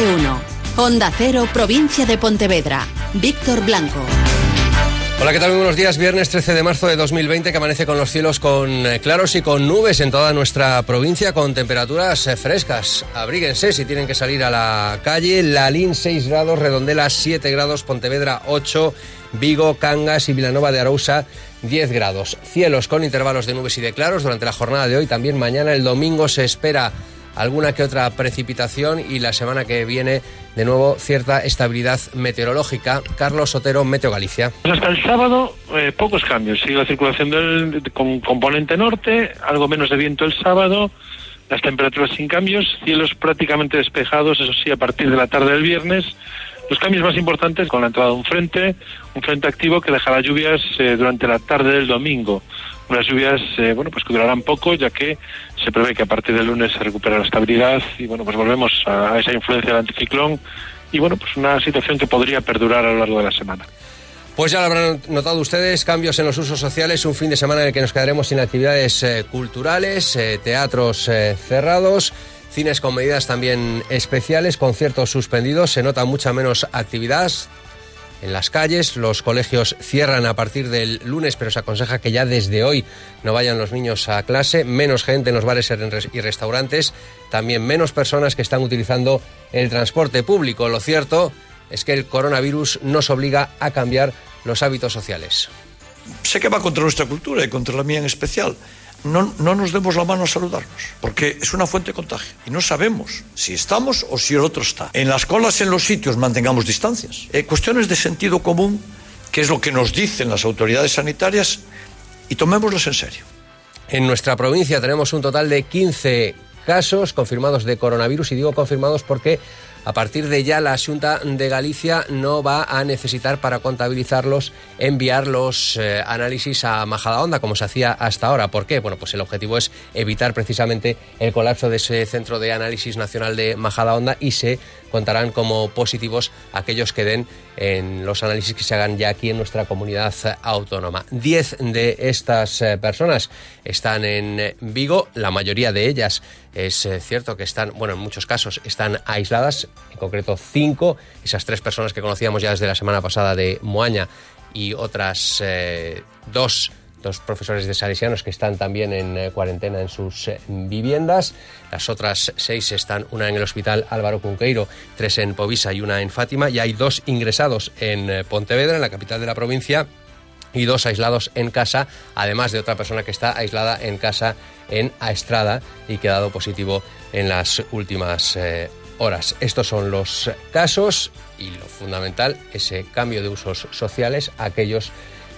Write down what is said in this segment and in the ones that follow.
de uno. Onda Cero, provincia de Pontevedra. Víctor Blanco. Hola, ¿qué tal? Muy buenos días. Viernes 13 de marzo de 2020 que amanece con los cielos con eh, claros y con nubes en toda nuestra provincia con temperaturas eh, frescas. Abríguense si tienen que salir a la calle. Lalín 6 grados, Redondela 7 grados, Pontevedra 8, Vigo, Cangas y Vilanova de Arousa 10 grados. Cielos con intervalos de nubes y de claros durante la jornada de hoy. También mañana, el domingo, se espera alguna que otra precipitación y la semana que viene de nuevo cierta estabilidad meteorológica. Carlos Sotero, Meteo Galicia. Pues hasta el sábado eh, pocos cambios. Sigue la circulación del con componente norte, algo menos de viento el sábado, las temperaturas sin cambios, cielos prácticamente despejados, eso sí, a partir de la tarde del viernes. Los cambios más importantes con la entrada de un frente, un frente activo que dejará lluvias eh, durante la tarde del domingo. Unas lluvias, eh, bueno, pues que durarán poco, ya que se prevé que a partir del lunes se recupera la estabilidad y, bueno, pues volvemos a esa influencia del anticiclón y, bueno, pues una situación que podría perdurar a lo largo de la semana. Pues ya lo habrán notado ustedes, cambios en los usos sociales, un fin de semana en el que nos quedaremos sin actividades eh, culturales, eh, teatros cerrados, cines con medidas también especiales, conciertos suspendidos, se nota mucha menos actividad, en las calles. Los colegios cierran a partir del lunes, pero se aconseja que ya desde hoy no vayan los niños a clase. Menos gente en los bares y restaurantes. También menos personas que están utilizando el transporte público. Lo cierto es que el coronavirus nos obliga a cambiar los hábitos sociales. Sé que va contra nuestra cultura y contra la mía en especial no, no, nos demos la mano a saludarnos, porque es una fuente de contagio. Y no sabemos si estamos o si el otro está. En las colas, en los sitios, mantengamos distancias. Eh, cuestiones de sentido común, que es lo que nos dicen las autoridades sanitarias, y tomémoslas en serio. En nuestra provincia tenemos un total de 15 casos confirmados de coronavirus, y digo confirmados porque a partir de ya la Junta de Galicia no va a necesitar para contabilizarlos enviar los eh, análisis a Majadahonda como se hacía hasta ahora. ¿Por qué? Bueno, pues el objetivo es evitar precisamente el colapso de ese centro de análisis nacional de Majadahonda y se contarán como positivos aquellos que den en los análisis que se hagan ya aquí en nuestra comunidad autónoma. Diez de estas eh, personas están en Vigo, la mayoría de ellas es eh, cierto que están, bueno, en muchos casos están aisladas, en concreto cinco, esas tres personas que conocíamos ya desde la semana pasada de Moaña y otras eh, dos dos profesores de salesianos que están también en eh, cuarentena en sus viviendas. Las otras seis están, una en el hospital Álvaro Cunqueiro, tres en Povisa y una en Fátima. Y hay dos ingresados en Pontevedra, en la capital de la provincia, y dos aislados en casa, además de otra persona que está aislada en casa en Aestrada y que ha positivo en las últimas eh, horas. Estos son los casos y lo fundamental, ese cambio de usos sociales, aquellos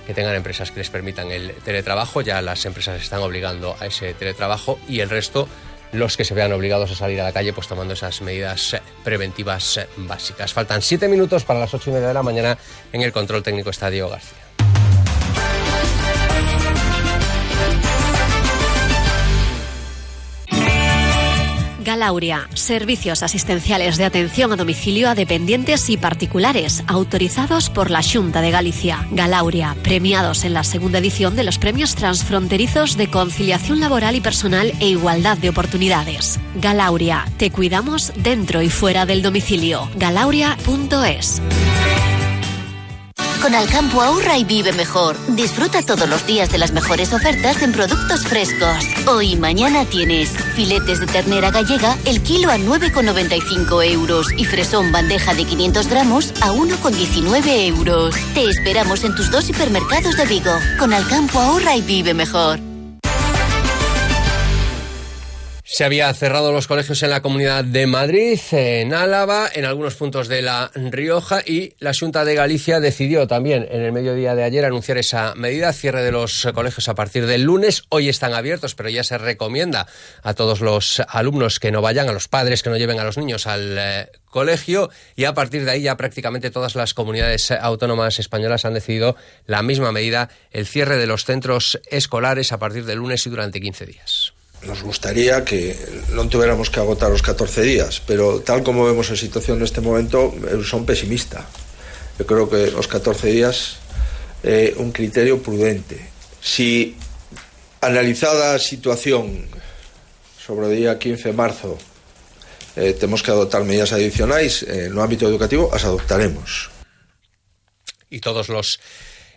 que tengan empresas que les permitan el teletrabajo, ya las empresas están obligando a ese teletrabajo y el resto los que se vean obligados a salir a la calle, pues tomando esas medidas preventivas básicas. Faltan siete minutos para las ocho y media de la mañana. En el control técnico está Diego García. Galauria, servicios asistenciales de atención a domicilio a dependientes y particulares, autorizados por la Junta de Galicia. Galauria, premiados en la segunda edición de los premios transfronterizos de conciliación laboral y personal e igualdad de oportunidades. Galauria, te cuidamos dentro y fuera del domicilio. Galauria.es. Con Alcampo ahorra y vive mejor. Disfruta todos los días de las mejores ofertas en productos frescos. Hoy y mañana tienes filetes de ternera gallega el kilo a 9,95 euros y fresón bandeja de 500 gramos a 1,19 euros. Te esperamos en tus dos hipermercados de Vigo. Con Alcampo ahorra y vive mejor. Se había cerrado los colegios en la Comunidad de Madrid, en Álava, en algunos puntos de La Rioja y la Junta de Galicia decidió también en el mediodía de ayer anunciar esa medida, cierre de los colegios a partir del lunes. Hoy están abiertos, pero ya se recomienda a todos los alumnos que no vayan, a los padres que no lleven a los niños al eh, colegio y a partir de ahí ya prácticamente todas las comunidades autónomas españolas han decidido la misma medida, el cierre de los centros escolares a partir del lunes y durante 15 días. Nos gustaría que non tuviéramos que agotar os 14 días, pero tal como vemos a situación neste momento, eu son pesimista. Eu creo que os 14 días é un criterio prudente. Si analizada situación sobre o día 15 de marzo eh, temos que adoptar medidas adicionais eh, no ámbito educativo, as adoptaremos. Y todos los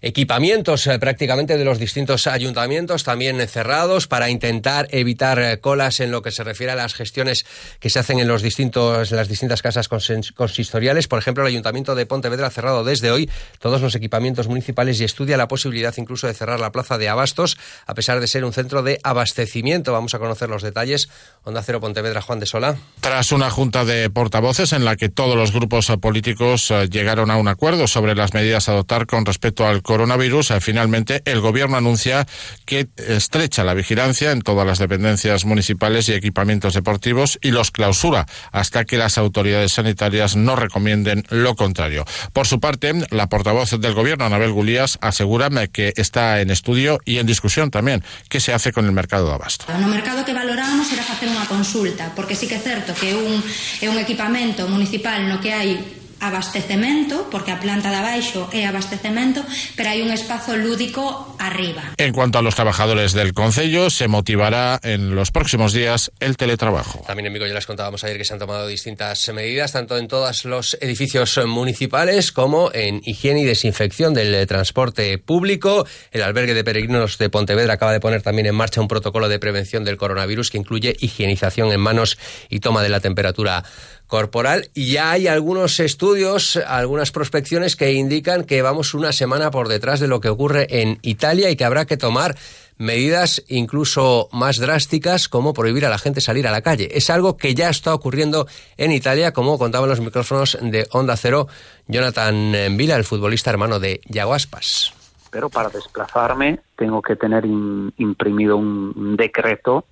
equipamientos eh, prácticamente de los distintos ayuntamientos también cerrados para intentar evitar eh, colas en lo que se refiere a las gestiones que se hacen en los distintos las distintas casas consistoriales. Por ejemplo, el Ayuntamiento de Pontevedra ha cerrado desde hoy todos los equipamientos municipales y estudia la posibilidad incluso de cerrar la plaza de Abastos, a pesar de ser un centro de abastecimiento. Vamos a conocer los detalles. Onda Cero Pontevedra, Juan de Sola. Tras una junta de portavoces en la que todos los grupos políticos eh, llegaron a un acuerdo sobre las medidas a adoptar con respecto al coronavirus, eh, finalmente el gobierno anuncia que estrecha la vigilancia en todas las dependencias municipales y equipamientos deportivos y los clausura hasta que las autoridades sanitarias no recomienden lo contrario. Por su parte, la portavoz del gobierno, Anabel Gulías, asegura que está en estudio y en discusión también qué se hace con el mercado de abasto. No mercado que valoramos era hacer unha consulta, porque sí que é certo que un, un equipamento municipal no que hai abastecemento, porque a planta de abaixo é abastecemento, pero hai un espazo lúdico arriba. En cuanto a los trabajadores del Concello, se motivará en los próximos días el teletrabajo. También en Vigo ya les contábamos ayer que se han tomado distintas medidas, tanto en todos los edificios municipales como en higiene y desinfección del transporte público. El albergue de peregrinos de Pontevedra acaba de poner también en marcha un protocolo de prevención del coronavirus que incluye higienización en manos y toma de la temperatura corporal y ya hay algunos estudios, algunas prospecciones que indican que vamos una semana por detrás de lo que ocurre en Italia y que habrá que tomar medidas incluso más drásticas como prohibir a la gente salir a la calle. Es algo que ya está ocurriendo en Italia, como contaban los micrófonos de Onda Cero Jonathan Vila, el futbolista hermano de Yaguaspas. Pero para desplazarme tengo que tener imprimido un decreto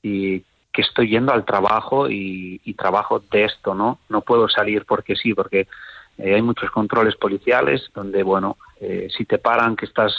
y que estoy yendo al trabajo y, trabajo de esto, ¿no? No puedo salir porque sí, porque eh, hay muchos controles policiales donde, bueno, eh, si te paran que estás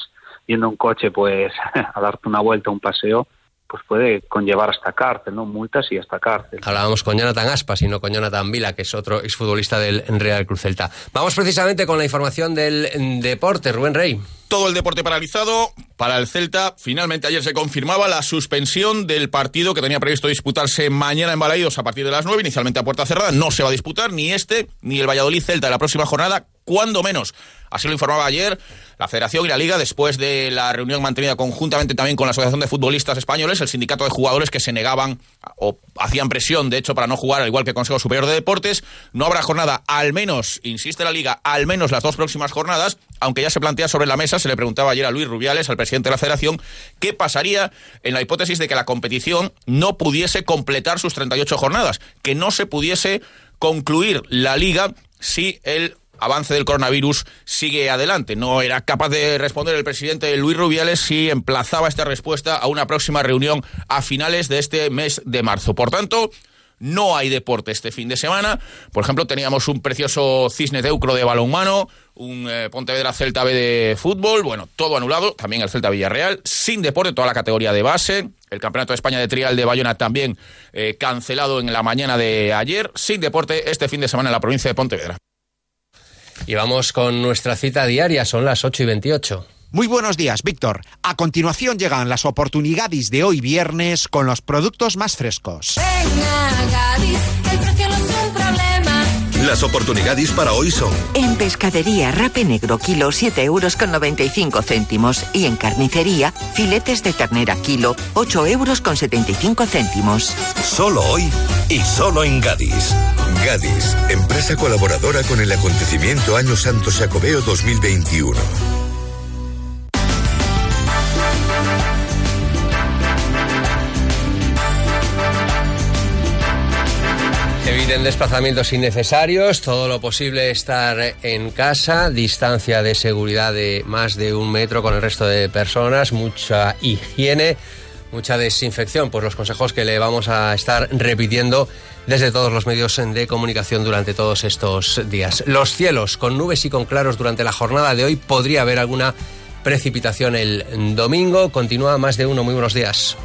yendo un coche, pues a darte una vuelta, un paseo, pues puede conllevar hasta cárcel, ¿no? Multas y hasta cárcel. Hablábamos con Jonathan Aspas y no con Jonathan Vila, que es otro exfutbolista del Real Cruz Celta. Vamos precisamente con la información del deporte, Rubén Rey todo el deporte paralizado para el Celta. Finalmente ayer se confirmaba la suspensión del partido que tenía previsto disputarse mañana en Balaídos a partir de las 9, inicialmente a puerta cerrada. No se va a disputar ni este ni el Valladolid Celta de la próxima jornada, cuando menos. Así lo informaba ayer la Federación y la Liga después de la reunión mantenida conjuntamente también con la Asociación de Futbolistas Españoles, el sindicato de jugadores que se negaban o hacían presión, de hecho, para no jugar, al igual que el Consejo Superior de Deportes. No habrá jornada, al menos, insiste la Liga, al menos las dos próximas jornadas, aunque ya se plantea sobre la mesa, se le preguntaba ayer a Luis Rubiales, al presidente de la Federación, qué pasaría en la hipótesis de que la competición no pudiese completar sus 38 jornadas, que no se pudiese concluir la Liga si el avance del coronavirus sigue adelante. No era capaz de responder el presidente Luis Rubiales si emplazaba esta respuesta a una próxima reunión a finales de este mes de marzo. Por tanto, no hay deporte este fin de semana. Por ejemplo, teníamos un precioso cisne teucro de balonmano, un eh, Pontevedra Celta B de fútbol, bueno, todo anulado, también el Celta Villarreal, sin deporte, toda la categoría de base. El Campeonato de España de Trial de Bayona también eh, cancelado en la mañana de ayer, sin deporte este fin de semana en la provincia de Pontevedra. Y vamos con nuestra cita diaria, son las 8 y 28. Muy buenos días, Víctor. A continuación llegan las oportunidades de hoy viernes con los productos más frescos. Las oportunidades para hoy son... En pescadería rape negro kilo 7 euros con 95 céntimos y en carnicería filetes de ternera kilo 8 euros con 75 céntimos. Solo hoy y solo en Gadis. Gadis, empresa colaboradora con el acontecimiento Año Santo Jacobeo 2021. Desplazamientos innecesarios, todo lo posible estar en casa, distancia de seguridad de más de un metro con el resto de personas, mucha higiene, mucha desinfección, pues los consejos que le vamos a estar repitiendo desde todos los medios de comunicación durante todos estos días. Los cielos con nubes y con claros durante la jornada de hoy podría haber alguna precipitación el domingo. Continúa más de uno. Muy buenos días.